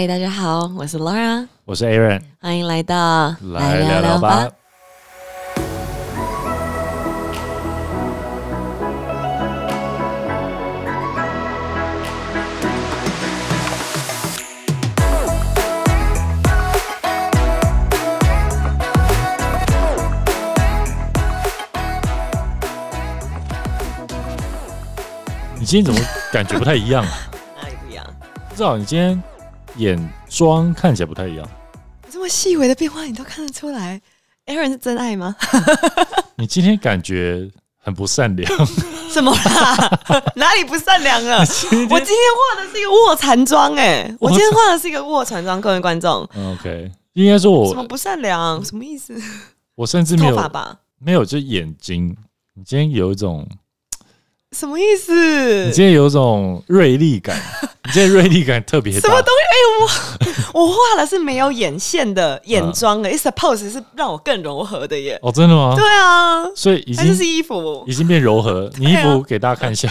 嗨，大家好，我是 Laura，我是 Aaron，欢迎来到来聊聊吧。。你今天怎么感觉不太一样啊？哪里不一样？不知道你今天眼妆看起来不太一样。这么细微的变化你都看得出来？Aaron 是真爱吗？你今天感觉很不善良。怎么啦？哪里不善良了？我今天画的是一个卧蚕妆，哎，我今天画的是一个卧蚕妆，各位观众，嗯 OK，应该说我什么不善良？什么意思？我甚至没有？没有，就眼睛。你今天有一种，什么意思你？今天有一种锐利感，你今天锐利感特别大。什么东西？哎、我 我画的是没有眼线的眼妆的、i t s suppose 是让我更柔和的耶。哦，真的吗？对啊，所以已还是是衣服已，经变柔和。你衣服给大家看一下，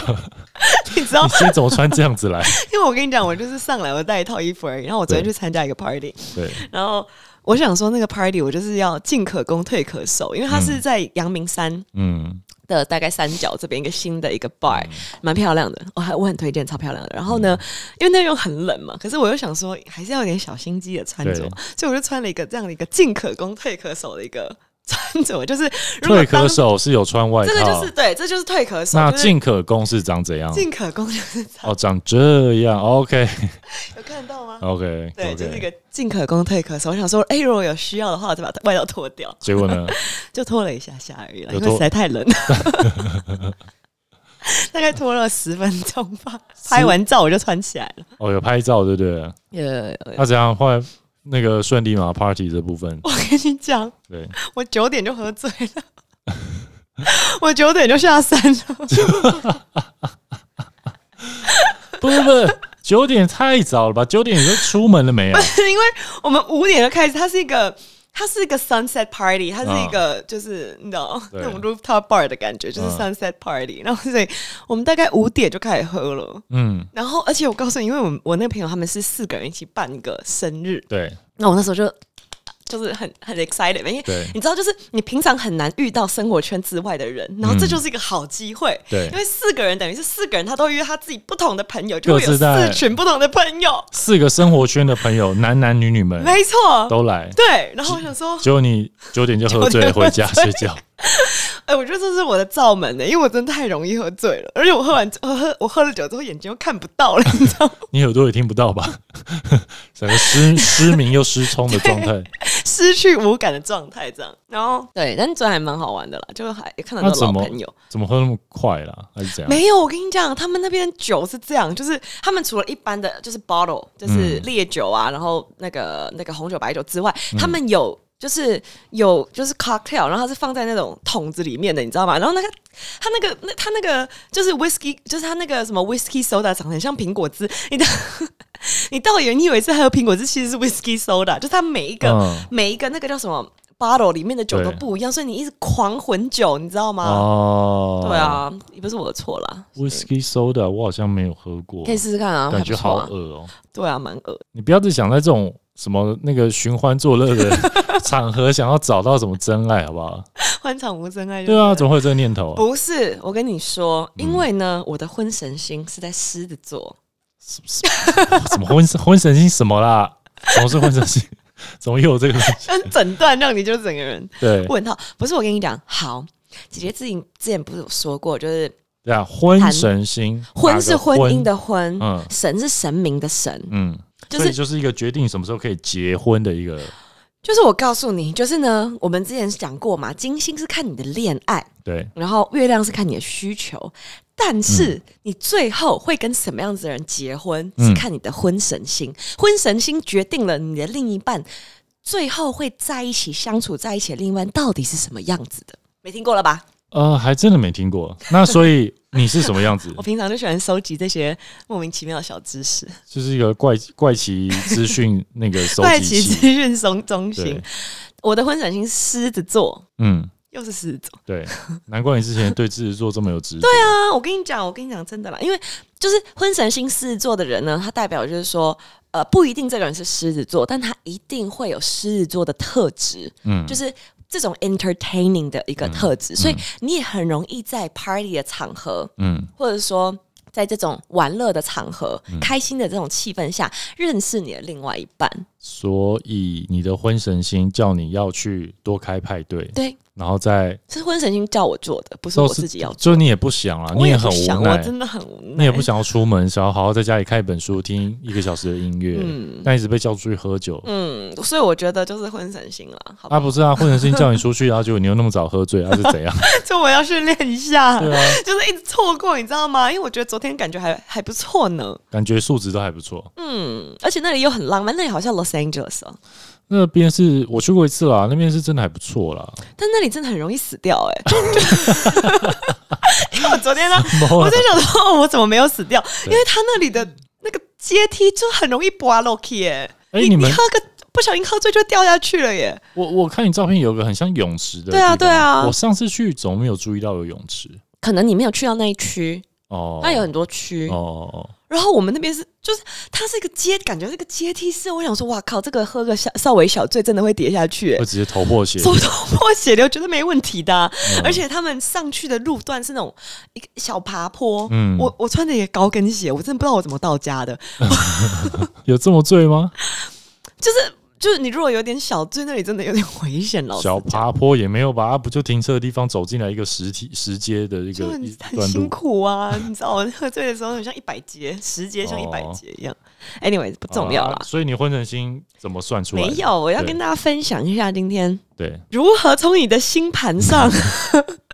你知道你？今天怎么穿这样子来？因为我跟你讲，我就是上来我带一套衣服而已。然后我昨天去参加一个 party，对，然后我想说那个 party 我就是要进可攻退可守，因为它是在阳明山嗯，的大概三角这边一个新的一个 bar，蛮漂亮的，我还我很推荐，超漂亮的。然后呢，嗯。因为那又很冷嘛，可是我又想说还是要有点小心机的穿着，所以我就穿了一个这样的一个进可攻退可守的一个穿着，就是退可当守是有穿外套这个就是，对，这就是退可守，那就是进可攻是长怎样？进可攻就是哦，长这样。OK 有看到吗？OK 对，就是。个进可攻退可守。我想说，哎、如果有需要的话，我就把外套脱掉，结果呢？就脱了一下下而已了，因为实在太冷了。大概脱了十分钟吧，拍完照我就穿起来了。哦，有拍照对不对？有，那怎样？后来那个顺利吗？Party 这部分，我跟你讲，对，我九点就喝醉了，我九点就下山了。不是不是，九点太早了吧？九点你都出门了没有？因为我们五点就开始，它是一个。它是一个 sunset party，它是一个就是、你知道那种 rooftop bar 的感觉，就是嗯 sunset party、然后所以我们大概五点就开始喝了，嗯，然后而且我告诉你，因为我我那个朋友他们是四个人一起办一个生日，对。那我那时候就就是很很 excited，因为你知道，就是你平常很难遇到生活圈之外的人，然后这就是一个好机会。对因为四个人等于是四个人，他都约他自己不同的朋友，就会有四群不同的朋友。四个生活圈的朋友，男男女女们没错，都来。对。然后我想说，结果你九点就喝醉了，回家睡觉。哎、我觉得这是我的罩门呢、因为我真的太容易喝醉了，而且我喝完我喝我喝了酒之后眼睛又看不到了，你知道吗？你耳朵也听不到吧？整个失失明又失聪的状态。失去无感的状态这样。然后对，但昨天还蛮好玩的啦，就还也看到很多朋友。怎么喝那么快啦？还是怎样？没有，我跟你讲，他们那边酒是这样，就是他们除了一般的就是 bottle，就是嗯烈酒啊，然后那个那个红酒、白酒之外，他们有。就是有就是 cocktail，然后它是放在那种桶子里面的，你知道吗？然后那个它那个那它那个就是 whisky，就是它那个什么 whisky soda 长得很像苹果汁，你的 你到底你以为是喝苹果汁，其实是 whisky soda，就是它每一个、嗯每一个那个叫什么 bottle 里面的酒都不一样，所以你一直狂混酒，你知道吗？哦，对啊，也不是我的错啦。，Whisky Soda 我好像没有喝过可，以试试看啊，感觉好恶哦。对啊，蛮恶。你不要只想在这种什么那个寻欢作乐的 场合，想要找到什么真爱，好不好？欢场无真爱就对啊，怎么会有这个念头啊？不是，我跟你说，嗯因为呢，我的婚神星是在狮子座，什 么婚婚神星什么啦？什么是婚神星？怎么又有这个东西？但整段让你就整个人对问号。不是，我跟你讲，好，姐姐自己之前不是有说过，就是对啊，婚神星，婚是婚姻的婚，嗯神是神明的神，嗯，就是所以就是一个决定什么时候可以结婚的一个就是我告诉你，就是呢，我们之前讲过嘛，金星是看你的恋爱，对然后月亮是看你的需求，但是你最后会跟什么样子的人结婚，嗯是看你的婚神星。婚神星决定了你的另一半最后会在一起相处在一起的另一半到底是什么样子的。没听过了吧？呃，还真的没听过。那所以你是什么样子 我？平常就喜欢收集这些莫名其妙的小知识，就是一个怪怪奇资讯那个收怪奇。资讯中中心。，我的婚神星狮子座，嗯，又是狮子座。对，难怪你之前对狮子座这么有执着。对啊，我跟你讲，我跟你讲真的啦，因为就是婚神星狮子座的人呢，他代表就是说，呃，不一定这个人是狮子座，但他一定会有狮子座的特质，嗯，就是这种 entertaining 的一个特质，所以你也很容易在 party 的场合，嗯或者说在这种玩乐的场合、开心的这种气氛下，认识你的另外一半。所以你的婚神星叫你要去多开派对，对，然后再是婚神星叫我做的，不是我自己要做。就你也不想啊，你也很，我无奈，真的很无奈。你也不想要出门，想要好好在家里看一本书，听一个小时的音乐，嗯但一直被叫出去喝酒。嗯，所以我觉得就是婚神星了，好不啊，不是啊，婚神星叫你出去，然后结果你又那么早喝醉，啊是怎样？就我要训练一下，对啊，就是一直错过，你知道吗？因为我觉得昨天感觉还还不错呢。感觉素质都还不错。嗯，而且那里又很浪漫，那里好像 Los Angeles 哦，那边是我去过一次啦，那边是真的还不错啦。但那里真的很容易死掉哎、因为我昨天呢，么我在想说，哦我怎么没有死掉？因对为他那里的那个阶梯就很容易滑落去耶。你哎你们喝个不小心喝醉就掉下去了耶。我我看你照片有个很像泳池的，对啊对啊我上次去怎么没有注意到有泳池？可能你没有去到那一区，哦，它有很多区。哦哦，然后我们那边是，就是它是一个阶，感觉是一个阶梯式。我想说，哇靠，这个喝个小稍微小醉，真的会跌下去耶会。直接头破血流。头破血流，绝对没问题的啊、嗯而且他们上去的路段是那种一个小爬坡，嗯我我穿的也高跟鞋，我真的不知道我怎么到家的。有这么醉吗？就是就是你如果有点小醉，那里真的有点危险，老师小爬坡也没有吧？啊不就停车的地方走进来一个实体石阶的一个一很辛？苦啊，你知道我喝醉的时候很像一百阶，十阶像一百哦节一样。Anyway，不重要啦啊。所以你婚神星怎么算出来？没有，我要跟大家分享一下今天对，如何从你的星盘上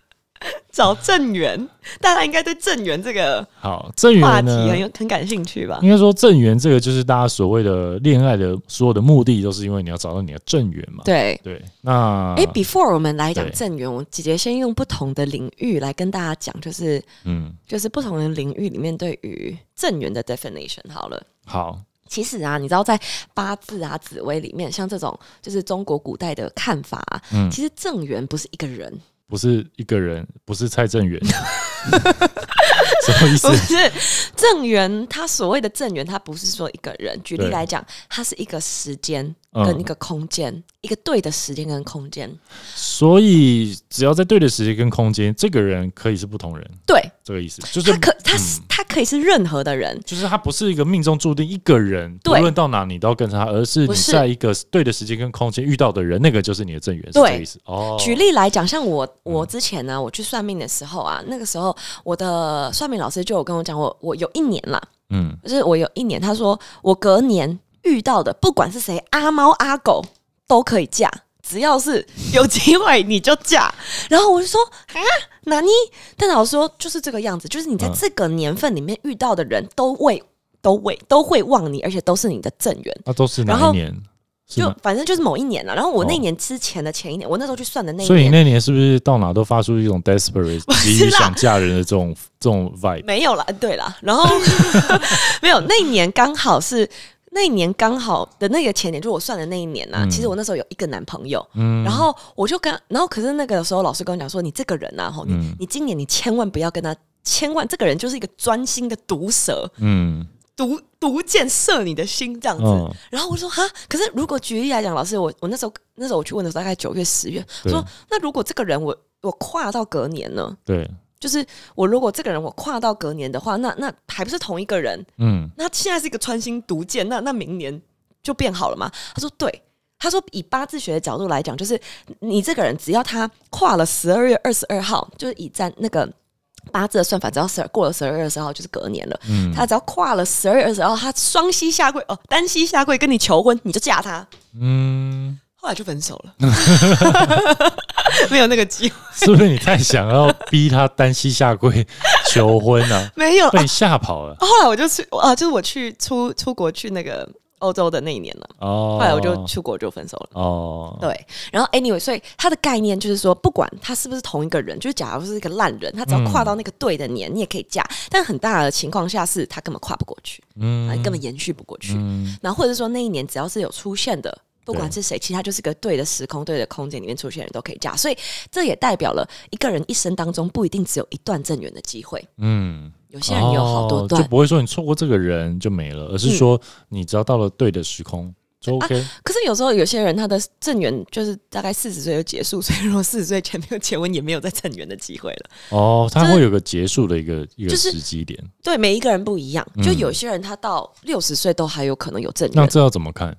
找正缘。大家应该对正缘这个好，正话题？很有很感兴趣吧？应该说正缘这个就是大家所谓的恋爱的所有的目的，都是因为你要找到你的正缘嘛。对。对，那哎、b e f o r e 我们来讲对正缘，我姐姐先用不同的领域来跟大家讲，就是嗯，就是不同的领域里面对于正缘的 definition 好了。好，其实啊，你知道在八字啊、紫微里面，像这种就是中国古代的看法、啊，嗯其实正缘不是一个人，不是一个人，不是蔡正元，什么意思不？是正元，他所谓的正元，他不是说一个人。举例来讲，它是一个时间嗯跟一个空间，一个对的时间跟空间。所以只要在对的时间跟空间，这个人可以是不同人，对，这个意思就是他可他是、他可以是任何的人，就是他不是一个命中注定一个人，不对。论到哪你都要跟着他，而是你在一个对的时间跟空间遇到的人，那个就是你的正缘，是对这个意思。哦。举例来讲，像我我之前呢，我去算命的时候啊，那个时候我的算命老师就有跟我讲，我我有一年啦，嗯，就是我有一年，他说我隔年遇到的，不管是谁，阿猫阿狗都可以嫁，只要是有机会你就嫁。然后我就说啊，哪尼？但老师说就是这个样子，就是你在嗯这个年份里面遇到的人都会都会都会旺你，而且都是你的正缘。那都是哪一年？就？反正就是某一年了，然后我那哦年之前的前一年，我那时候去算的那一年所以你，那年是不是到哪都发出一种 desperate 急于想嫁人的这种这种 vibe？没有啦，对啦，然后 没有那一年刚好是那一年刚好的那个前年，就我算的那一年呐、嗯。其实我那时候有一个男朋友，嗯，然后我就跟，然后可是那个时候老师跟我讲说，你这个人呐、啊，吼，你、嗯。你今年你千万不要跟他，千万这个人就是一个专心的毒蛇，嗯。毒毒箭射你的心这样子。嗯，然后我就说哈，可是如果举例来讲，老师，我我那时候那时候我去问的时候，大概九月十月，我说那如果这个人我我跨到隔年呢？对，就是我如果这个人我跨到隔年的话，那那还不是同一个人？嗯那现在是一个穿心毒箭，那那明年就变好了吗？他说对。他说：“以八字学的角度来讲，就是你这个人只要他跨了十二月二十二号，就是以占那个八字的算法，只要十二过了十二月二十号就是隔年了。嗯，他只要跨了十二月二十号，他双膝下跪哦，单膝下跪跟你求婚，你就嫁他。嗯，后来就分手了，没有那个机会，是不是你太想要逼他单膝下跪求婚啊？没有。被你吓跑了后来我就去啊，就是我去出出国去那个欧洲的那一年了。哦。后来我就出国就分手了。哦，对，然后 anyway，所以他的概念就是说，不管他是不是同一个人，就是假如是一个烂人，他只要跨到那个对的年，你也可以嫁。但很大的情况下是他根本跨不过去，啊，嗯你根本延续不过去。嗯然后或者说那一年只要是有出现的不管是谁，其实他就是个对的时空、对的空间里面出现的人都可以嫁，所以这也代表了一个人一生当中不一定只有一段正缘的机会，嗯，有些人有好多哦段。就不会说你错过这个人就没了，而是说你只要到了对的时空就 OK。可是有时候有些人他的正缘就是大概四十岁就结束，所以如果四十岁前没有结婚，也没有再正缘的机会了。哦，他会有个结束的一个一个时机点，对，每一个人不一样，就嗯有些人他到六十岁都还有可能有正缘。那这要怎么看？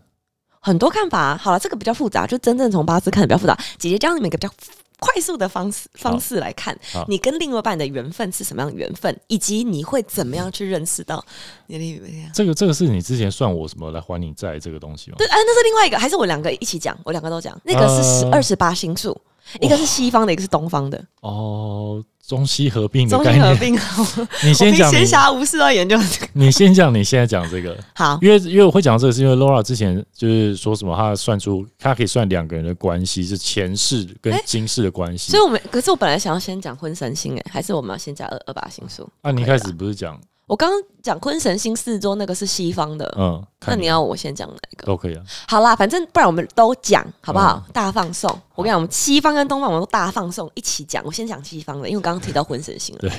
很多看法、啊，好了，这个比较复杂，就真正从八字看的比较复杂。姐姐教你们一个比较快速的方式方式来看，你跟另外一半的缘分是什么样的缘分，以及你会怎么样去认识到你的另一半。这个这个是你之前算我什么来还你债这个东西吗？对，啊，那是另外一个，还是我两个一起讲？我两个都讲，那个是十呃二十八星宿，一个是西方的，一个是东方的，哦，中西合并的中概念。西合并。你先讲，闲暇无事都要研究这个。你先讲你现在讲这个，好，因为因为我会讲这个，是因为 Laura 之前就是说什么，她算出她可以算两个人的关系是前世跟哎今世的关系所以。我们可是我本来想要先讲婚神星，哎，还是我们要先讲二二八星宿？啊，你一开始不是讲我刚刚讲婚神星四周，那个是西方的，嗯，那你要我先讲哪一个？都可以啊。好啦，反正不然我们都讲好不好？嗯大放送。我跟你讲，我们西方跟东方我们都大放送一起讲。我先讲西方的，因为我刚刚提到婚神星了。对，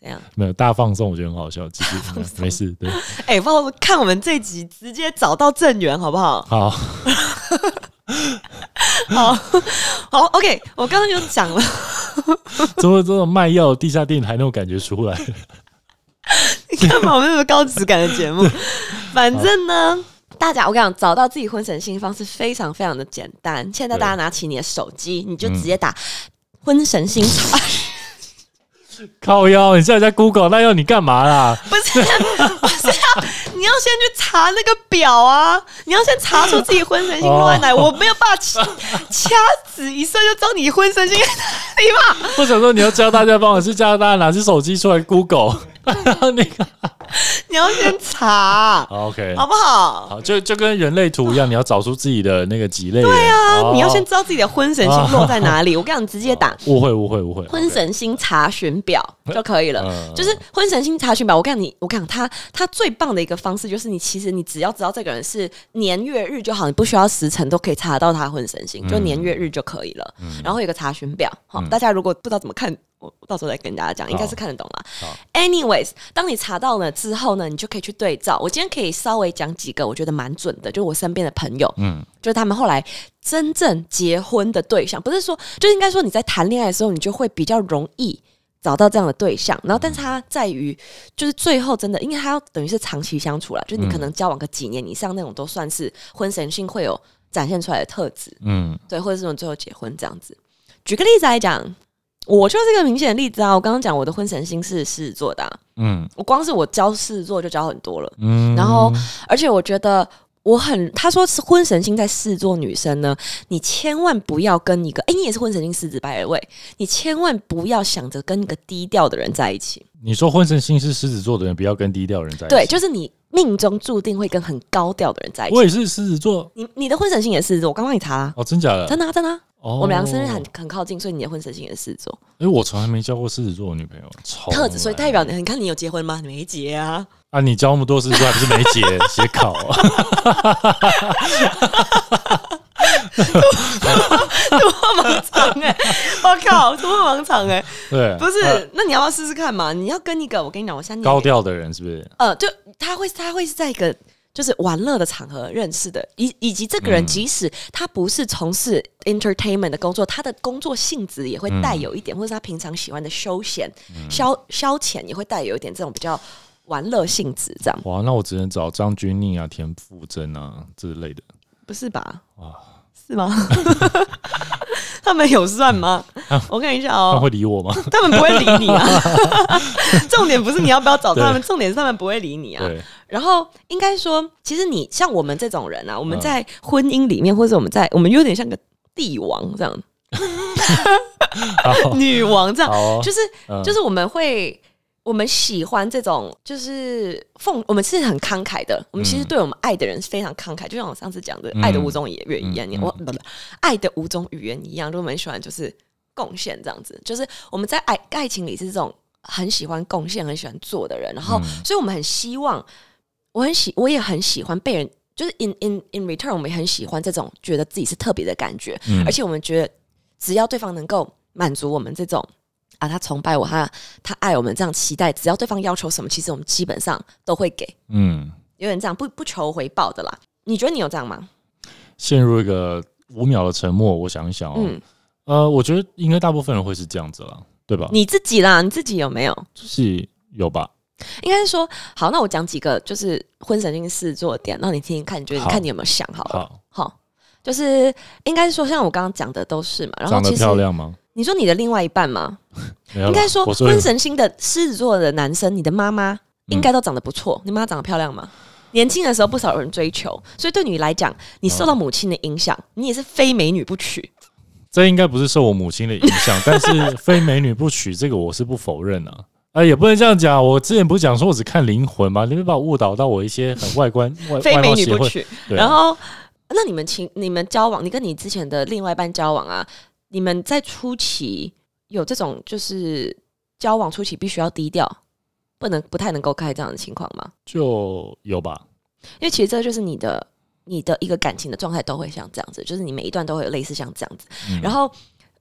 怎样？没有大放送，我觉得很好笑，继续嗯没事。对，哎、不好看我们这集直接找到正源好不好？好，好，好，OK。我刚刚就讲了，怎么这种卖药地下电台那种感觉出来？你看嘛，我们有没有高质感的节目？反正呢。大家，我跟你讲，找到自己婚神星方式非常非常的简单。现在大家拿起你的手机，你就直接打“婚神星查” 靠腰，你现在在 Google，那要你干嘛啦？不是，不是啊！你要先去查那个表啊！你要先查出自己婚神星落在哪里。我没有办法掐掐指一算就知道你婚神星在哪里吧。我想说你要教大家帮我去加拿大家拿起手机出来 Google，然后 那个 你要先查，OK，好不好？好，就就跟人类图一样，你要找出自己的那个几类。对啊，你要先知道自己的婚神星落在哪里。我跟你讲，直接打误会误会误会，婚神星查询表就可以了。嗯就是婚神星查询表，我跟你，我跟你讲，它它最棒的一个方式就是你其实你只要知道这个人是年月日就好，你不需要时辰都可以查得到他婚神星，就年月日就可以了。然后有个查询表，好，大家如果不知道怎么看。我我到时候再跟大家讲，应该是看得懂啦。Anyways，当你查到了之后呢，你就可以去对照。我今天可以稍微讲几个我觉得蛮准的，就是我身边的朋友，嗯就是他们后来真正结婚的对象，不是说，就应该说你在谈恋爱的时候，你就会比较容易找到这样的对象。然后，但是它在于，就是最后真的，因为他要等于是长期相处了，就是你可能交往个几年以上那种，都算是婚神性会有展现出来的特质，嗯对，或者是我们最后结婚这样子。举个例子来讲，我就是一个明显的例子啊！我刚刚讲我的婚神星是狮子座的啊、嗯我光是我教狮子座就教很多了。嗯，然后而且我觉得我很，他说是婚神星在狮子座女生呢，你千万不要跟一个，哎，你也是婚神星狮子白位，你千万不要想着跟一个低调的人在一起。你说婚神星是狮子座的人，不要跟低调的人在一起。对，就是你命中注定会跟很高调的人在一起。我也是狮子座你你的婚神星也是狮子座，我刚帮你查、啊，哦，真假的？真的、啊、真的、啊，哦，我们两个生日很很靠近，所以你的婚神星也是狮子座哎，我从来没交过狮子座的女朋友，超特质，所以代表你，你看你有结婚吗？你没结啊。啊，你交那么多狮子座，还不是没结 写考啊？突破盲场哎、我靠，突破盲场哎、对，不是，呃那你要不要试试看嘛？你要跟一个，我跟你讲，我现在念给高调的人是不是？呃，就他会他会是在一个就是玩乐的场合认识的，以以及这个人嗯。即使他不是从事 entertainment 的工作，他的工作性质也会带有一点，或者是他平常喜欢的休闲、消消遣也会带有一点这种比较玩乐性质，这样。哇，那我只能找张钧甯啊、田馥甄啊之类的。不是吧？哇是吗？他们有算吗？我看一下哦他哦，会理我吗？他们不会理你啊。重点不是你要不要找他们，重点是他们不会理你啊。然后应该说，其实你像我们这种人啊，我们嗯在婚姻里面，或者我们在我们有点像个帝王这样，女王这样，哦，就是嗯就是我们会。我们喜欢这种，就是奉，我们是很慷慨的。我们其实嗯。对我们爱的人是非常慷慨，就像我上次讲的，嗯。爱的五种语言一样，我不不，爱的五种语言一样，就我们喜欢就是贡献这样子，就是我们在爱爱情里是这种很喜欢贡献、很喜欢做的人，然后，嗯。所以我们很希望，我很喜，我也很喜欢被人就是 in in in return，我们也很喜欢这种觉得自己是特别的感觉，嗯。而且我们觉得只要对方能够满足我们这种啊，他崇拜我，他他爱我们这样期待，只要对方要求什么，其实我们基本上都会给，嗯，有点这样不不求回报的啦。你觉得你有这样吗？陷入一个五秒的沉默。我想一想哦，嗯，呃，我觉得应该大部分人会是这样子了，对吧？你自己啦，你自己有没有？就是有吧？应该是说，好，那我讲几个就是婚神经狮子座的点，让你听听看，你觉得你看你有没有想好了？好，好，就是应该是说，像我刚刚讲的都是嘛。然后长得其实漂亮吗？你说你的另外一半吗？应该说我说婚神星的狮子座的男生，你的妈妈应该都长得不错。你妈长得漂亮吗？年轻的时候不少有人追求，所以对你来讲，你受到母亲的影响，你也是非美女不娶。这应该不是受我母亲的影响，但是非美女不娶这个我是不否认啊。啊，也不能这样讲。我之前不是讲说我只看灵魂吗？你们把我误导到我一些很外观外 非美。女不娶。啊、然后，那你们情你们交往，你跟你之前的另外一半交往啊，你们在初期有这种就是交往初期必须要低调，不能不太能够开这样的情况吗？就有吧。因为其实这就是你的你的一个感情的状态都会像这样子，就是你每一段都会有类似像这样子。嗯然后，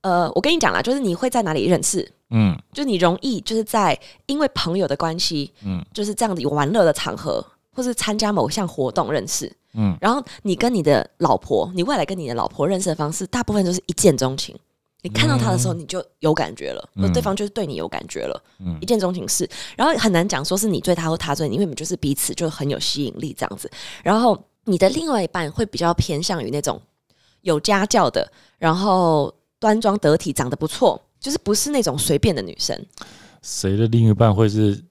呃，我跟你讲啦，就是你会在哪里认识，嗯就你容易就是在因为朋友的关系，嗯就是这样子有玩乐的场合，或是参加某项活动认识。嗯然后你跟你的老婆，你未来跟你的老婆认识的方式，大部分都是一见钟情。你看到他的时候，你就有感觉了，嗯对方就是对你有感觉了，嗯一见钟情是。然后很难讲说是你追他或他追你，因为你们就是彼此就很有吸引力这样子。然后你的另外一半会比较偏向于那种有家教的，然后端庄得体，长得不错，就是不是那种随便的女生。谁的另一半会是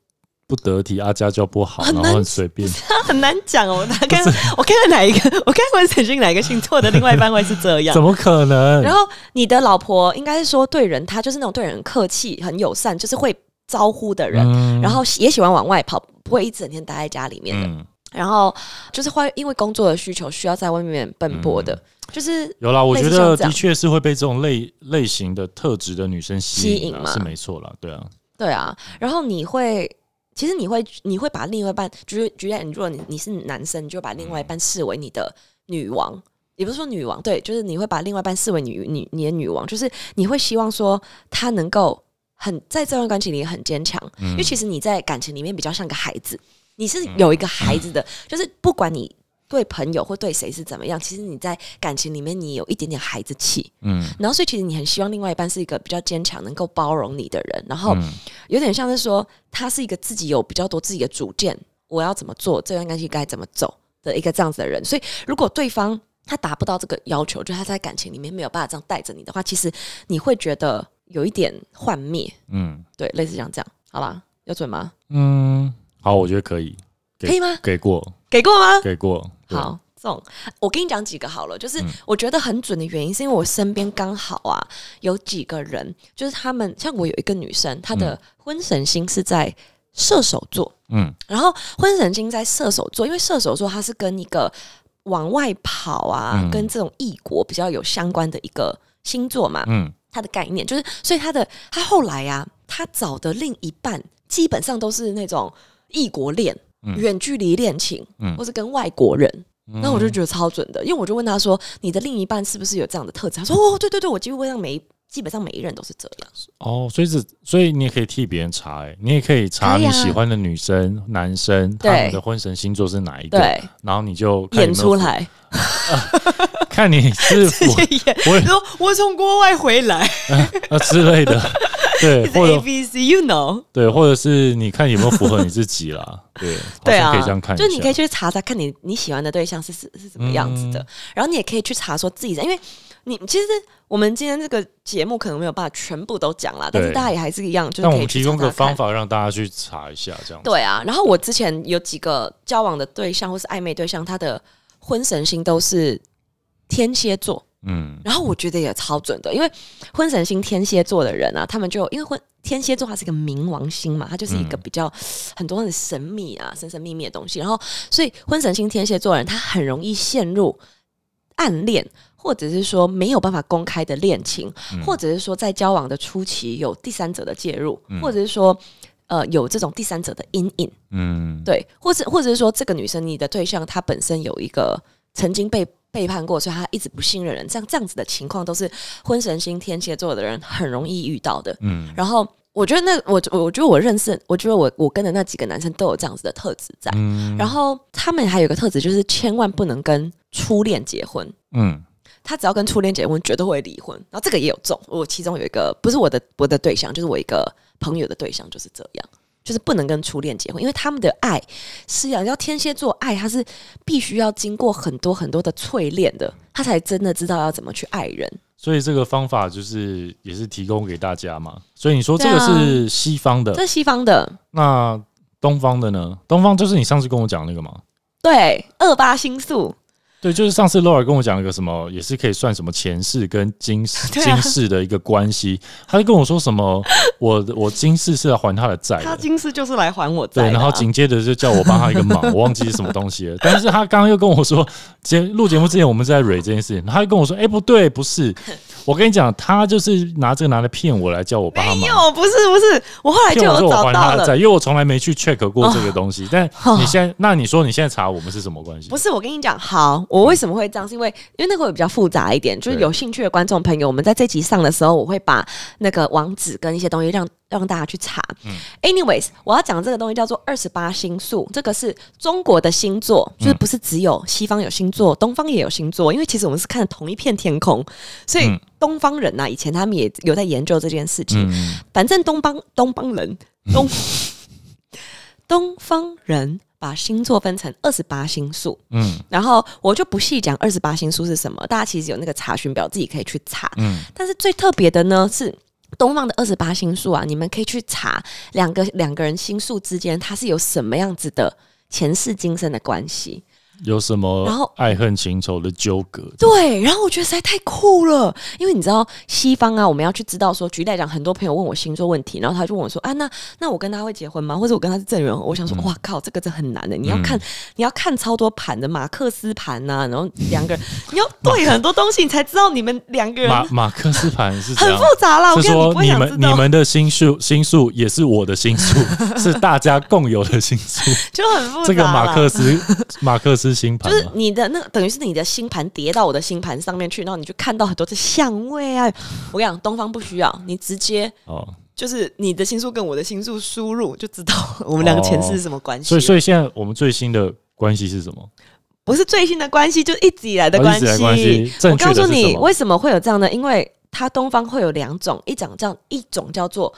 不得体阿，家教不好，然后很随便？很难讲哦，他看我看看哪一个，我看文神星哪一个星座的另外一半会是这样怎。么可能？然后你的老婆应该是说对人，她就是那种对人客气、很友善，就是会招呼的人，嗯然后也喜欢往外跑，不会一整天待在家里面的。嗯，然后就是会因为工作的需求需要在外面奔波的，就是有啦，我觉得的确是会被这种类类型的特质的女生吸引啊，吸引嘛是没错啦，对啊，对啊。然后你会，其实你会你会把另外一半，举举例，如果你你是男生，你就把另外一半视为你的女王。也不是说女王，对，就是你会把另外一半视为女女你的女王，就是你会希望说她能够很在这段关系里很坚强，因为其实你在感情里面比较像个孩子，你是有一个孩子的，就是不管你对朋友或对谁是怎么样，其实你在感情里面你有一点点孩子气，嗯然后所以其实你很希望另外一半是一个比较坚强、能够包容你的人，然后嗯有点像是说他是一个自己有比较多自己的主见，我要怎么做，这段关系该怎么走的一个这样子的人。所以如果对方他达不到这个要求，就他在感情里面没有办法这样带着你的话，其实你会觉得有一点幻灭，嗯对，类似像这样，好吧，有准吗？嗯，好，我觉得可以，可以吗？给过，给过吗？给过，对，好，这种我跟你讲几个好了，就是嗯。我觉得很准的原因，是因为我身边刚好啊有几个人，就是他们像我有一个女生，她的婚神星是在射手座，嗯。然后婚神星在射手座，因为射手座它是跟一个往外跑啊，嗯。跟这种异国比较有相关的一个星座嘛，嗯。它的概念就是，所以他的他后来啊，他找的另一半基本上都是那种异国恋、嗯远距离恋情，嗯或是跟外国人。嗯那我就觉得超准的，因为我就问他说：“你的另一半是不是有这样的特质？”他说：“哦，对对对，我基本上每一基本上每一任都是这样。哦，所以是，所以你也可以替别人查、欸，你也可以查你喜欢的女生、男生，他对们的婚神星座是哪一个，对，然后你就演出来，看你是直符接演。我也说我从国外回来啊 之类的，对，是或 A 者 B C，you know？对，或者是你看有没有符合你自己啦，对，对啊，可以这样看，就你可以去查查看你你喜欢的对象是是是什么样子的，嗯然后你也可以去查说自己的，因为你其实我们今天这个节目可能没有办法全部都讲啦，但是大家也还是一样，就是但我们提供个方。法让大家去查一下，这样子。对啊，然后我之前有几个交往的对象或是暧昧对象，他的婚神星都是天蝎座，嗯。然后我觉得也超准的，因为婚神星天蝎座的人啊，他们就因为婚天蝎座它是一个冥王星嘛，它就是一个嗯。比较很多很神秘啊、神神秘秘的东西，然后所以婚神星天蝎座的人他很容易陷入暗恋。或者是说没有办法公开的恋情，嗯。或者是说在交往的初期有第三者的介入，嗯。或者是说呃有这种第三者的阴影，嗯，对，或者或者是说这个女生你的对象她本身有一个曾经被背叛过，所以他一直不信任人，这样这样子的情况都是婚神星天蝎座的人很容易遇到的。嗯然后我觉得那我我觉得我认识，我觉得我我跟的那几个男生都有这样子的特质在。嗯然后他们还有一个特质，就是千万不能跟初恋结婚。嗯他只要跟初恋结婚，绝对会离婚。然后这个也有中，我其中有一个不是我的我的对象，就是我一个朋友的对象，就是这样，就是不能跟初恋结婚，因为他们的爱是要要天蝎座爱，他是必须要经过很多很多的淬炼的，他才真的知道要怎么去爱人。所以这个方法就是也是提供给大家嘛。所以你说这个是西方的，这是西方的，那东方的呢？东方就是你上次跟我讲那个吗。对二八星宿，对，就是上次 Laura 跟我讲一个什么，也是可以算什么前世跟今世、啊今世的一个关系。他就跟我说什么，我我今世是要还他的债，他今世就是来还我债对，然后紧接着就叫我帮他一个忙，我忘记是什么东西了。但是他刚刚又跟我说，节录节目之前我们在蕊这件事情，他就跟我说，哎、不对，不是，我跟你讲，他就是拿这个拿来骗我来叫我帮他忙。没有，不是不是，我后来就有找到了还他的债，。因为我从来没去 check 过这个东西。但哦你现在，那你说你现在查我们是什么关系？不是，我跟你讲，好，我为什么会这样？是因为因为那个会比较复杂一点，就是有兴趣的观众朋友，我们在这集上的时候，我会把那个网址跟一些东西让让大家去查。Anyways，我要讲这个东西叫做二十八星宿，这个是中国的星座，就是不是只有西方有星座，东方也有星座，因为其实我们是看同一片天空，所以嗯东方人呐、以前他们也有在研究这件事情。嗯，反正东方东方人东 东方人把星座分成二十八星宿，嗯然后我就不细讲二十八星宿是什么，大家其实有那个查询表，自己可以去查。嗯但是最特别的呢是。东方的二十八星宿啊，你们可以去查两个两个人星宿之间，它是有什么样子的前世今生的关系。有什么然后爱恨情仇的纠葛？对，然后我觉得实在太酷了，因为你知道西方啊，我们要去知道说，举例来讲，很多朋友问我星座问题，然后他就问我说啊，那那我跟他会结婚吗？或者我跟他是正缘？我想说，哇靠，这个真很难的，你要看、你要看超多盘的马克思盘呐、然后两个人你要对很多东西，你才知道你们两个人马马克思盘是很复？杂啦。我说你们你们的星宿星宿也是我的心宿，是大家共有的星宿。就很复杂。这个马克思马克思星盘就是，你的那等于是你的星盘叠到我的星盘上面去，然后你就看到很多的相位啊。我跟你讲，东方不需要，你直接哦，就是你的星数跟我的星数输入，就知道我们两个前世是什么关系。所以所以现在我们最新的关系是什么？不是最新的关系，就是一直以来的关系。我告诉你，为什么会有这样呢？因为它东方会有两种，一种叫一种叫做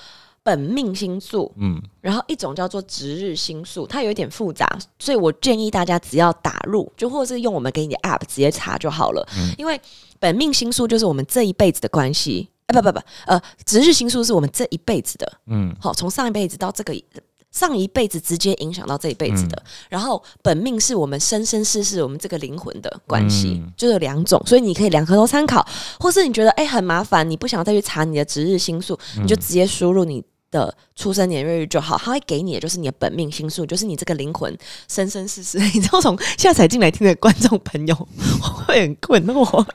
本命星宿，嗯。然后一种叫做值日星宿，它有一点复杂，所以我建议大家只要打入，就或者是用我们给你的 App 直接查就好了。嗯。因为本命星宿就是我们这一辈子的关系，啊不不不，呃，值日星宿是我们这一辈子的，嗯。好，从上一辈子到这个上一辈子直接影响到这一辈子的，然后本命是我们生生世世我们这个灵魂的关系，嗯。就有两种，所以你可以两颗都参考，或是你觉得哎、很麻烦，你不想再去查你的值日星宿，你就直接输入你。的出生年月日就好，他会给你的就是你的本命星数，就是你这个灵魂生生世世。你知道，从现在才进来听的观众朋友会很困惑。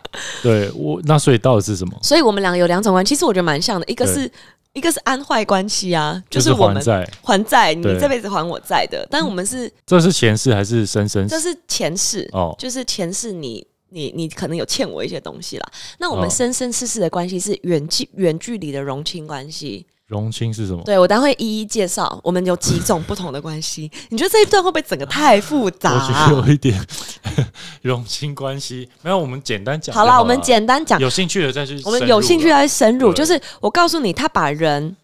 对我那所以到底是什么？所以我们两个有两种关系，其实我觉得蛮像的，一个是一个是安坏关系啊，就就是我们还债，还债，你这辈子还我债的。但我们是这是前世还是生生这世？是前世，哦，就是前世你。你你可能有欠我一些东西啦，那我们哦生生世世的关系是远距远距离的融亲关系。荣亲是什么？对我待会一一介绍，我们有几种不同的关系。你觉得这一段会不会整个太复杂、我觉得有一点 荣亲关系。没有，我们简单讲好了。我们简单讲，有兴趣的再去。我们有兴趣，来深入。就是我告诉你，他把人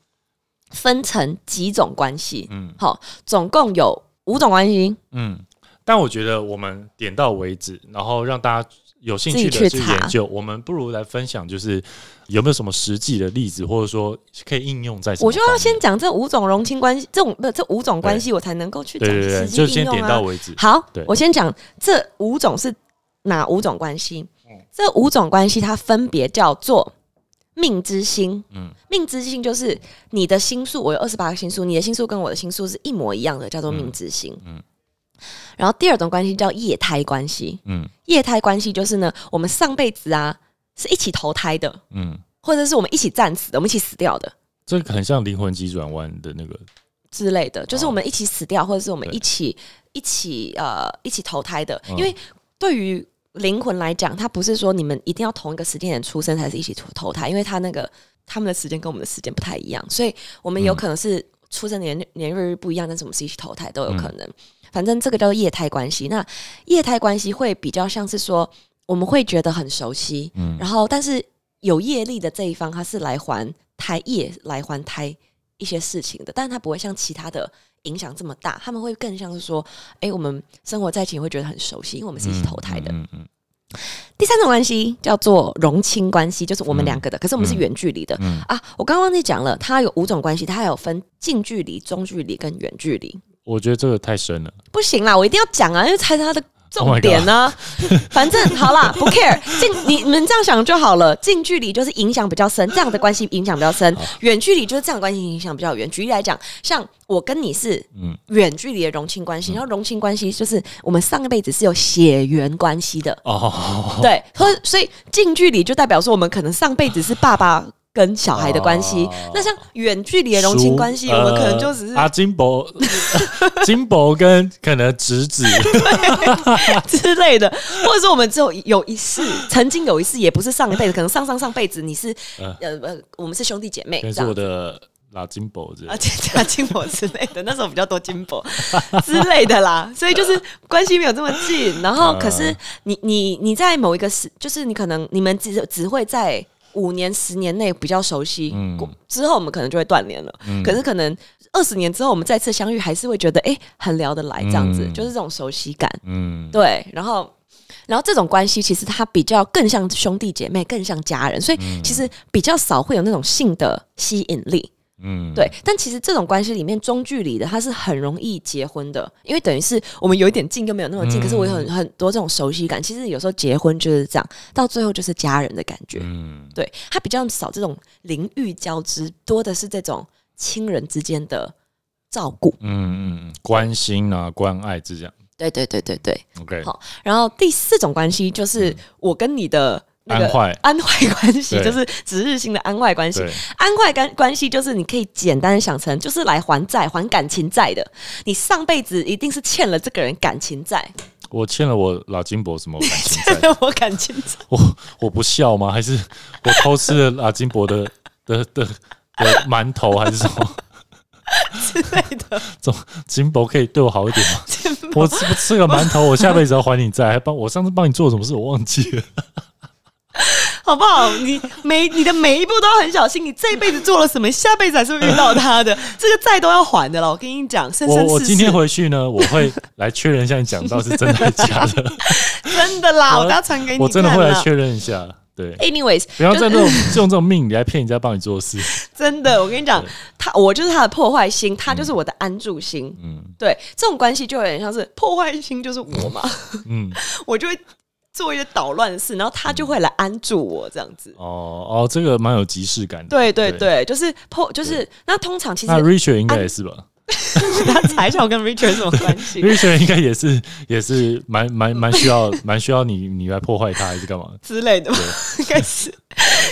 分成几种关系，嗯好，总共有五种关系。嗯。但我觉得我们点到为止，然后让大家有兴趣的去研究。我们不如来分享，就是有没有什么实际的例子，或者说可以应用在我就要先讲这五种融亲关系，这种不这五种关系，我才能够去讲实际就先点应用啊。到为止。好对，我先讲这五种是哪五种关系？嗯这五种关系它分别叫做命之星。嗯命之星就是你的星数，我有二十八个星数，你的星数跟我的星数是一模一样的，叫做命之星。嗯然后第二种关系叫液胎关系，嗯。液胎关系就是呢，我们上辈子啊是一起投胎的，嗯，或者是我们一起战死的，我们一起死掉的。这个很像灵魂急转弯的那个。之类的，就是哦我们一起死掉，或者是我们一起一起呃一起投胎的。嗯。因为对于灵魂来讲，它不是说你们一定要同一个时间点出生才是一起投投胎，因为它那个他们的时间跟我们的时间不太一样，所以我们有嗯。可能是出生年年月日不一样，但是我们是一起投胎都有可嗯能。反正这个叫做业态关系。那业态关系会比较像是说，我们会觉得很熟悉，嗯然后但是有业力的这一方，他是来还胎业，来还胎一些事情的，但是他不会像其他的影响这么大，他们会更像是说，哎、我们生活在一起会觉得很熟悉，因为我们是一起投胎的。嗯嗯嗯第三种关系叫做融亲关系，就是我们嗯两个的，可是我们是远距离的、嗯啊。我刚刚忘记讲了，它有五种关系，它还有分近距离、中距离跟远距离。我觉得这个太深了。不行啦，我一定要讲啊，因为才是它的 Oh 重点呢、反正好啦，不 care，近你你们这样想就好了。近距离就是影响比较深，这样的关系影响比较深；远距离就是这样的关系影响比较远。举例来讲，像我跟你是嗯远距离的荣亲关系，然后荣亲关系就是我们上一辈子是有血缘关系的，哦，对，所以所以近距离就代表说我们可能上辈子是爸爸。跟小孩的关系，哦那像远距离的荣亲关系，叔我们可能就只是呃阿金伯、金伯跟可能侄子，之类的，或者说我们只有有一世，曾经有一世，也不是上一辈子，可能上上上辈子你是嗯呃呃，我们是兄弟姐妹是我。的拉金伯之类啊，的。加金箔之类的，那时候比较多金箔之类的啦，所以就是关系没有这么近。然后，嗯可是你你你在某一个时，就是你可能你们只只会在五年、十年内比较熟悉，之后我们可能就会断联了。嗯可是可能二十年之后我们再次相遇，还是会觉得哎、很聊得来，这样子、嗯就是这种熟悉感。嗯，对，然后。然后这种关系其实它比较更像兄弟姐妹，更像家人，所以其实比较少会有那种性的吸引力。嗯，对，但其实这种关系里面中距离的，他是很容易结婚的，因为等于是我们有一点近又没有那么近，嗯可是我有很很多这种熟悉感。其实有时候结婚就是这样，到最后就是家人的感觉。嗯，对，他比较少这种灵域交织，多的是这种亲人之间的照顾。嗯嗯嗯，关心啊，关爱之这样。对对对对对。OK，好然后第四种关系就是我跟你的。那个安坏安坏关系就是指日性的安坏关系，安坏关关系就是你可以简单想成就是来还债、还感情债的。你上辈子一定是欠了这个人感情债，我欠了我老金伯什么感情欠债？了我感情债。我我不孝吗？还是我偷吃了老金伯的的的的馒头，还是什么？之类的，金伯可以对我好一点吗？我吃不吃个馒头，我下辈子要还你债，还帮我上次帮你做什么事，我忘记了。好不好？你每你的每一步都要很小心，你这一辈子做了什么，下辈子还是会遇到他的，这个债都要还的了。我跟你讲，生我生世世我今天回去呢，我会来确认一下你讲到是真的还是假的，真的啦，我我等下传给你我真的会来确认一下。对，Anyways，不要就是在这种用这种命理来骗人家帮你做事。真的，我跟你讲，他我就是他的破坏心，他就是我的安住心。嗯对，这种关系就有点像是破坏心，就是我嘛，嗯，我就会做一些捣乱的事，然后他就会来安住我这样子。哦哦，这个蛮有即视感的。对对对对，就是破，就是那通常其实那 Richard 应该也是吧他查一下我跟 Richard 有什么关系。？Richard 应该也是也是蛮蛮蛮需要蛮需要你你来破坏他还是干嘛？之类的吧，应该是，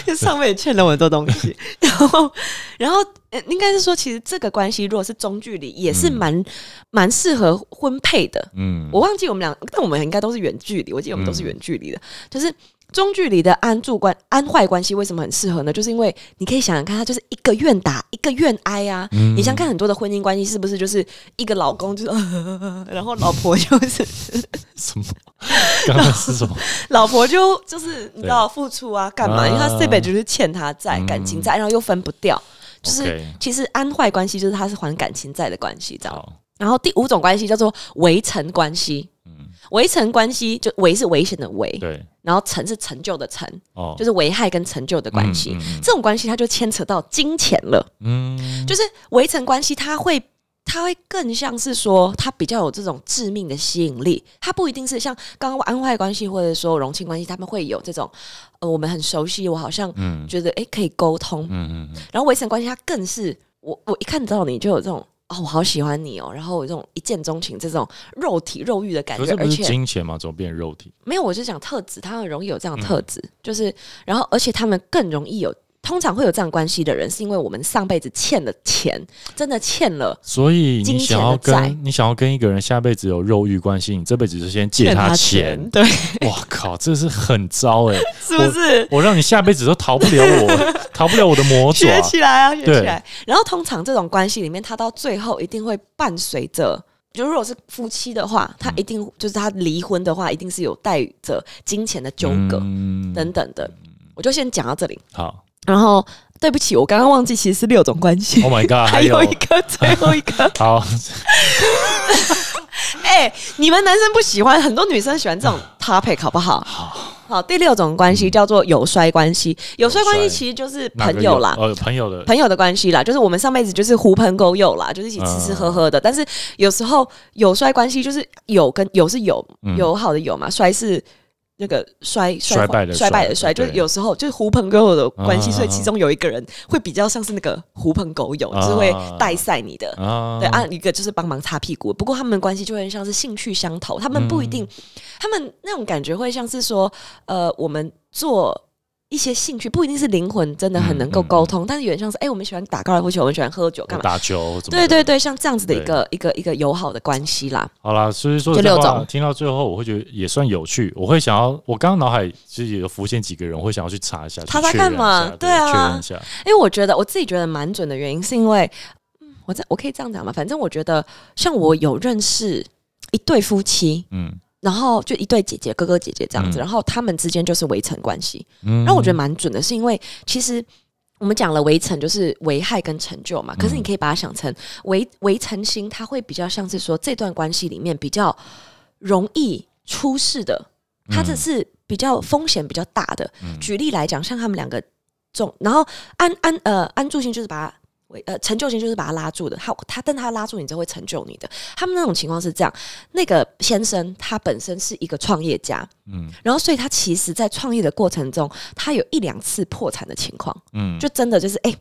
就上面也欠了我很多东西，然后，然后，呃应该是说，其实这个关系如果是中距离，也是蛮蛮适合婚配的。嗯，我忘记我们俩，但我们应该都是远距离，我记得我们都是远距离的，就是。中距离的安住关安坏关系为什么很适合呢？就是因为你可以想想看，他就是一个愿打一个愿挨啊。嗯你想看很多的婚姻关系是不是就是一个老公就是，然后老婆就是 什么？刚刚是什么？老婆就就是你知道付出啊，干嘛？啊因为他这辈子就是欠他债，嗯感情债，然后又分不掉。就是其实安坏关系就是他是还感情债的关系，这样。好，然后第五种关系叫做围城关系，嗯，围城关系就围是危险的围，对，然后成是成就的成，哦，就是危害跟成就的关系。嗯嗯这种关系它就牵扯到金钱了，嗯，就是围城关系，它会。它会更像是说，它比较有这种致命的吸引力。它不一定是像刚刚安坏关系或者说荣亲关系，他们会有这种，呃，我们很熟悉，我好像嗯觉得诶可以沟通。嗯嗯嗯，然后围城关系，它更是我我一看到你就有这种哦，我好喜欢你哦，然后有这种一见钟情这种肉体肉欲的感觉，是不是而且金钱嘛，怎么变肉体？没有，我是讲特质，他很容易有这样的特质，就是然后而且他们更容易有通常会有这样关系的人，是因为我们上辈子欠了钱，真的欠了。所以你想要跟你想要跟一个人下辈子有肉欲关系，你这辈子就先借他钱。对，哇靠，这是很糟哎、是不是？我让你下辈子都逃不了我，逃不了我的魔爪学。起来啊，学起来。然后通常这种关系里面，他到最后一定会伴随着，就如果是夫妻的话，他一定就是他离婚的话，一定是有带着金钱的纠葛、嗯等等的。我就先讲到这里。好然后，对不起，我刚刚忘记，其实是六种关系。，Oh my God，还 还有有一个，最后一个，好，哎、你们男生不喜欢，很多女生喜欢这种 topic，好不好？好，第六种关系叫做有衰关系。有衰关系其实就是朋友啦，呃，朋友的，朋友的关系啦，就是我们上辈子就是狐朋狗友啦，就是一起吃吃喝喝的。但是有时候有衰关系就是有跟有是有嗯。友好的友嘛，衰是那个衰衰败的衰败的衰，就是有时候就是狐朋狗友的关系，啊所以其中有一个人会比较像是那个狐朋狗友，就是会带赛你的。啊对，啊，一个就是帮忙擦屁股。不过他们的关系就会像是兴趣相投，他们不一嗯定，他们那种感觉会像是说，呃，我们做一些兴趣，不一定是灵魂真的很能够嗯嗯沟通，但是有点像是，哎、我们喜欢打高尔夫球，我们喜欢喝酒，干嘛？打球，对对对，像这样子的一个一个一个友好的关系啦。好啦，所以说就这六种听到最后，我会觉得也算有趣。我会想要，我刚刚脑海其实也有浮现几个人，我会想要去查一下，查查去确认看嘛对啊确认一下。因为我觉得我自己觉得蛮准的原因，是因为，嗯，我在我可以这样讲嘛，反正我觉得像我有认识一对夫妻，嗯然后就一对姐姐哥哥姐姐这样子，嗯然后他们之间就是围城关系。嗯让我觉得蛮准的，是因为其实我们讲了围城就是危害跟成就嘛，可是你可以把它想成围围城星，它会比较像是说这段关系里面比较容易出事的，它这是比较风险比较大的。举例来讲，像他们两个中，然后安安呃安住星就是把他。为呃，成就型就是把他拉住的，他他但他拉住你之后会成就你的。他们那种情况是这样，那个先生他本身是一个创业家，嗯然后所以他其实，在创业的过程中，他有一两次破产的情况，嗯就真的就是哎、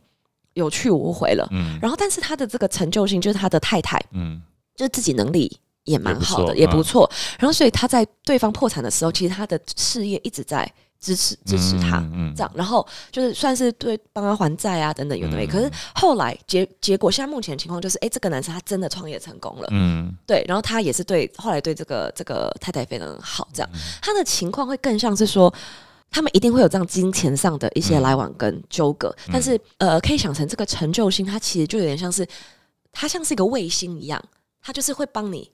有去无回了。嗯然后，但是他的这个成就性，就是他的太太，嗯就是自己能力也蛮好的，也不错也不错。然后，所以他在对方破产的时候，其实他的事业一直在支持支持他。嗯嗯这样，然后就是算是对帮他还债啊等等有的没。嗯。可是后来结结果，现在目前的情况就是，哎、这个男生他真的创业成功了，嗯。对，然后他也是对后来对这个这个太太非常好，这样。嗯。他的情况会更像是说。他们一定会有这样金钱上的一些来往跟纠葛，嗯。但是呃，可以想成这个成就星，它其实就有点像是，它像是一个卫星一样，它就是会帮你，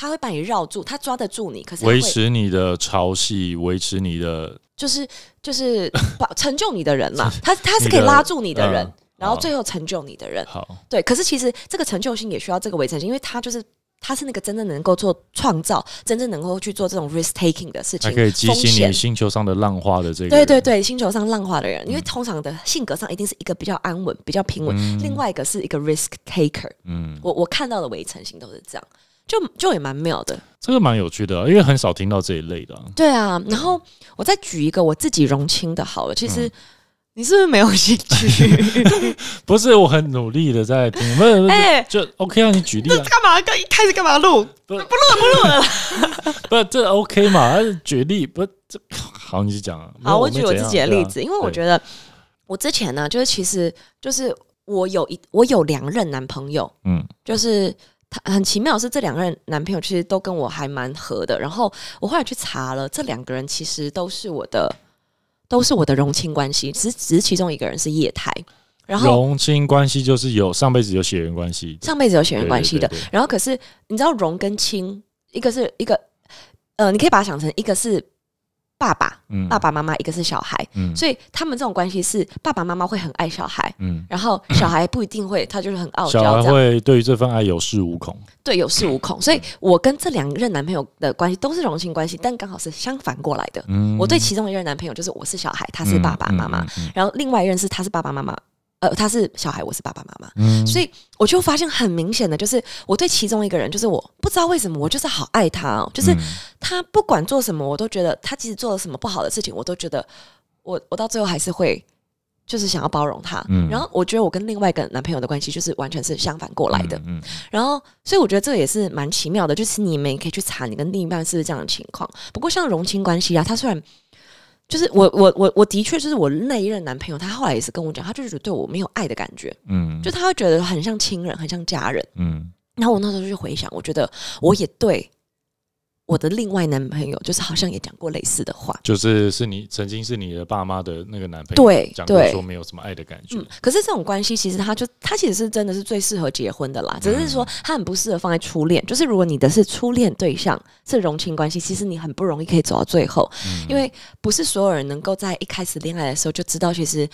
它会把你绕住，他抓得住你，可是维持你的潮汐，维持你的就是就是保 成就你的人嘛，他他是可以拉住你的人，嗯然后最后成就你的人，好，对，可是其实这个成就性也需要这个围城性，因为他就是他是那个真正能够做创造、真正能够去做这种 risk taking 的事情，还可以激起你。星球上的浪花的这个。对对对，星球上浪花的人，因为通常的性格上一定是一个比较安稳、比较平稳，嗯另外一个是一个 risk taker。嗯，我我看到的围城型都是这样，就就也蛮妙的。这个蛮有趣的啊，因为很少听到这一类的啊。对啊，然后我再举一个我自己荣亲的好了，其嗯实。你是不是没有兴趣？不是，我很努力的在听，不是，不是 哎就 OK 啊，你举例啊，干嘛？刚一开始干嘛录？不不录了，不录了啦。不，这 OK 嘛？啊举例不，这好，你讲啊。好，我举我自己的例子，因为我对觉得我之前呢，就是其实就是我有一我有两任男朋友，嗯就是他很奇妙是这两个人男朋友其实都跟我还蛮合的。然后我后来去查了，这两个人其实都是我的都是我的荣亲关系，只是只是其中一个人是液态，然后荣亲关系就是有上辈子有血缘关系，上辈子有血缘关系的对对对。然后可是你知道荣跟亲，一个是一个呃，你可以把它想成一个是爸爸嗯。爸爸妈妈，一个是小孩。嗯。所以他们这种关系是爸爸妈妈会很爱小孩，嗯，然后小孩不一定会，他就是很傲小孩娇会对于这份爱有恃无恐，对，有恃无恐。所以我跟这两任男朋友的关系都是荣幸关系，但刚好是相反过来的。嗯，我对其中一任男朋友就是我是小孩，他是爸爸妈妈，然后另外一任是他是爸爸妈妈，呃，他是小孩，我是爸爸妈妈。嗯所以我就发现很明显的，就是我对其中一个人，就是我不知道为什么，我就是好爱他哦，就是嗯他不管做什么，我都觉得他即使做了什么不好的事情，我都觉得我我到最后还是会就是想要包容他。嗯然后我觉得我跟另外一个男朋友的关系就是完全是相反过来的。然后所以我觉得这也是蛮奇妙的，就是你们也可以去查你跟另一半是不是这样的情况。不过像荣亲关系啊，他虽然就是我我我我的确就是我那一任男朋友，他后来也是跟我讲，他就是觉得对我没有爱的感觉，嗯，就他会觉得很像亲人，很像家人。嗯。然后我那时候就去回想，我觉得我也对我的另外男朋友，就是好像也讲过类似的话。就是是你曾经是你的爸妈的那个男朋友，对讲过说没有什么爱的感觉嗯，，可是这种关系其实他就他其实是真的是最适合结婚的啦，只是说他很不适合放在初恋。就是如果你的是初恋对象是融情关系，其实你很不容易可以走到最后，因为不是所有人能够在一开始恋爱的时候就知道，其实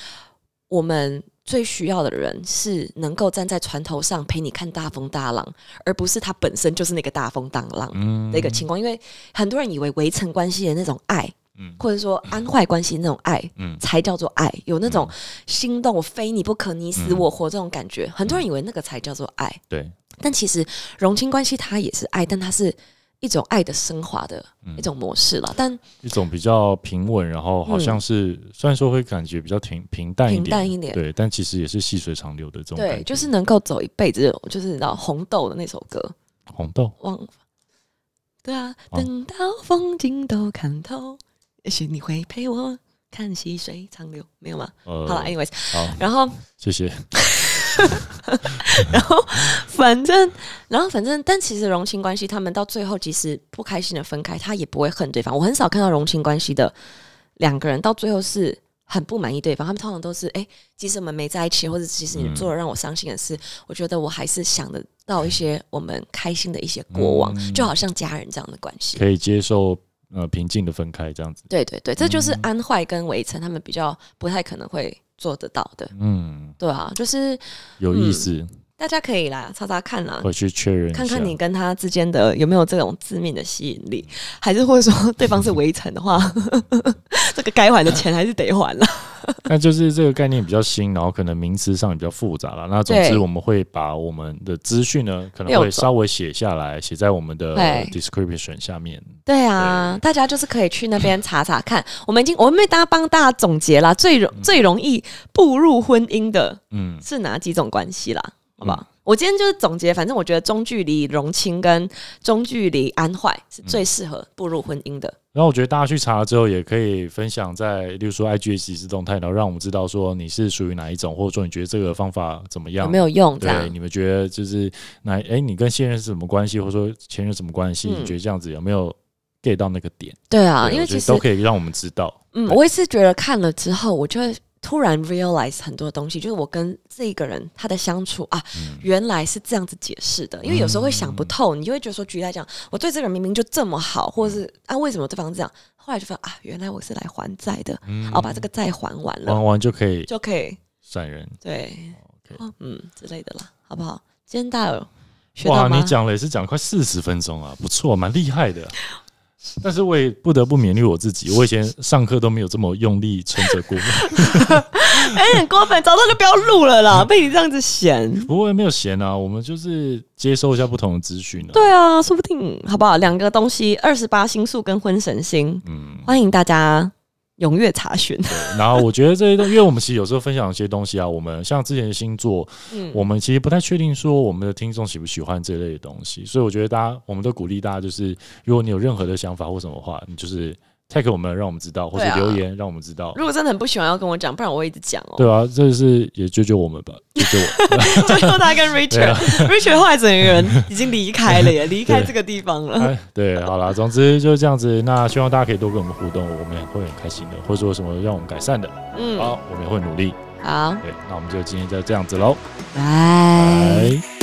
我们最需要的人是能够站在船头上陪你看大风大浪，而不是他本身就是那个大风大浪嗯的一个情况。因为很多人以为围城关系的那种爱，嗯或者说安坏关系那种爱，嗯才叫做爱，有那种心动，我非你不可，你死嗯我活这种感觉。很多人以为那个才叫做爱，对，但其实融亲关系它也是爱，但它是一种爱的升华的嗯一种模式了。但一种比较平稳，然后好像是、虽然说会感觉比较平平淡一点平点，淡一点，对，但其实也是细水长流的这种感对，觉。就是能够走一辈子，就是你知道红豆的那首歌，红豆，忘，对啊，哦等到风景都看透，也许你会陪我看细水长流，没有吗？呃，好了，anyways，好，然后谢谢。然后反正，然后反正，但其实荣情关系，他们到最后即使不开心的分开，他也不会恨对方。我很少看到荣情关系的两个人到最后是很不满意对方，他们通常都是，哎，即使我们没在一起，或者即使你做了让我伤心的事，我觉得我还是想得到一些我们开心的一些过往，嗯就好像家人这样的关系。可以接受呃平静的分开这样子。对对对，这就是嗯安坏跟围城他们比较不太可能会做得到的。嗯，对啊，就是有意思，大家可以来查查看啦，回去确认看看你跟他之间的有没有这种致命的吸引力，还是或者说对方是围城的话，这个该还的钱还是得还了。那就是这个概念比较新，然后可能名词上也比较复杂了。那总之我们会把我们的资讯呢，可能会稍微写下来，写在我们的 description 下面。对啊，大家就是可以去那边查查看。我们已经我们为大家帮大家总结啦，最容最容易步入婚姻的嗯，是哪几种关系啦？好不好？我今天就是总结，反正我觉得中距离融亲跟中距离安坏是最适合步入婚姻的。然后我觉得大家去查了之后，也可以分享在，例如说 IG 的即时动态，然后让我们知道说你是属于哪一种，或者说你觉得这个方法怎么样有没？有用？这对，样你们觉得就是哪？哎，你跟现任是什么关系，或者说前任什么关系？嗯你觉得这样子有没有 get 到那个点？对啊，因为其实都可以让我们知道。嗯，我也是觉得看了之后，我就会突然 realize 很多东西，就是我跟这一个人他的相处啊，嗯原来是这样子解释的。因为有时候会想不透，你就会觉得说，举例来讲，我对这个人明明就这么好，或者是啊，为什么对方这样？后来就发现啊，原来我是来还债的，嗯哦，把这个债还完了，还完就可以就可以闪人。对嗯之类的啦，好不好？今天大家有学哇？你讲了也是讲快四十分钟啊，不错，蛮厉害的。但是我也不得不勉励我自己，我以前上课都没有这么用力撑着过。哎，很过分，早上就不要录了啦，被你这样子嫌。不过也没有闲啊，我们就是接收一下不同的资讯啊。对啊，说不定好不好？两个东西，二十八星宿跟婚神星，嗯，欢迎大家踊跃查询。对。然后我觉得这些东，因为我们其实有时候分享一些东西啊，我们像之前的星座，嗯我们其实不太确定说我们的听众喜不喜欢这类的东西，所以我觉得大家，我们都鼓励大家，就是如果你有任何的想法或什么话，你就是 tag 我们，让我们知道，或者留言让我们知道。如果真的很不喜欢，要跟我讲，不然我会一直讲哦。对啊，这是也救救我们吧，救救我。救救他跟 对啊 Richard，Richard 后来整个人已经离开了耶，离开这个地方了。哎，对，好啦，总之就是这样子。那希望大家可以多跟我们互动，我们也会很开心的，或者说有什么让我们改善的，嗯，好，我们也会努力。好，对，那我们就今天就这样子喽，拜。拜。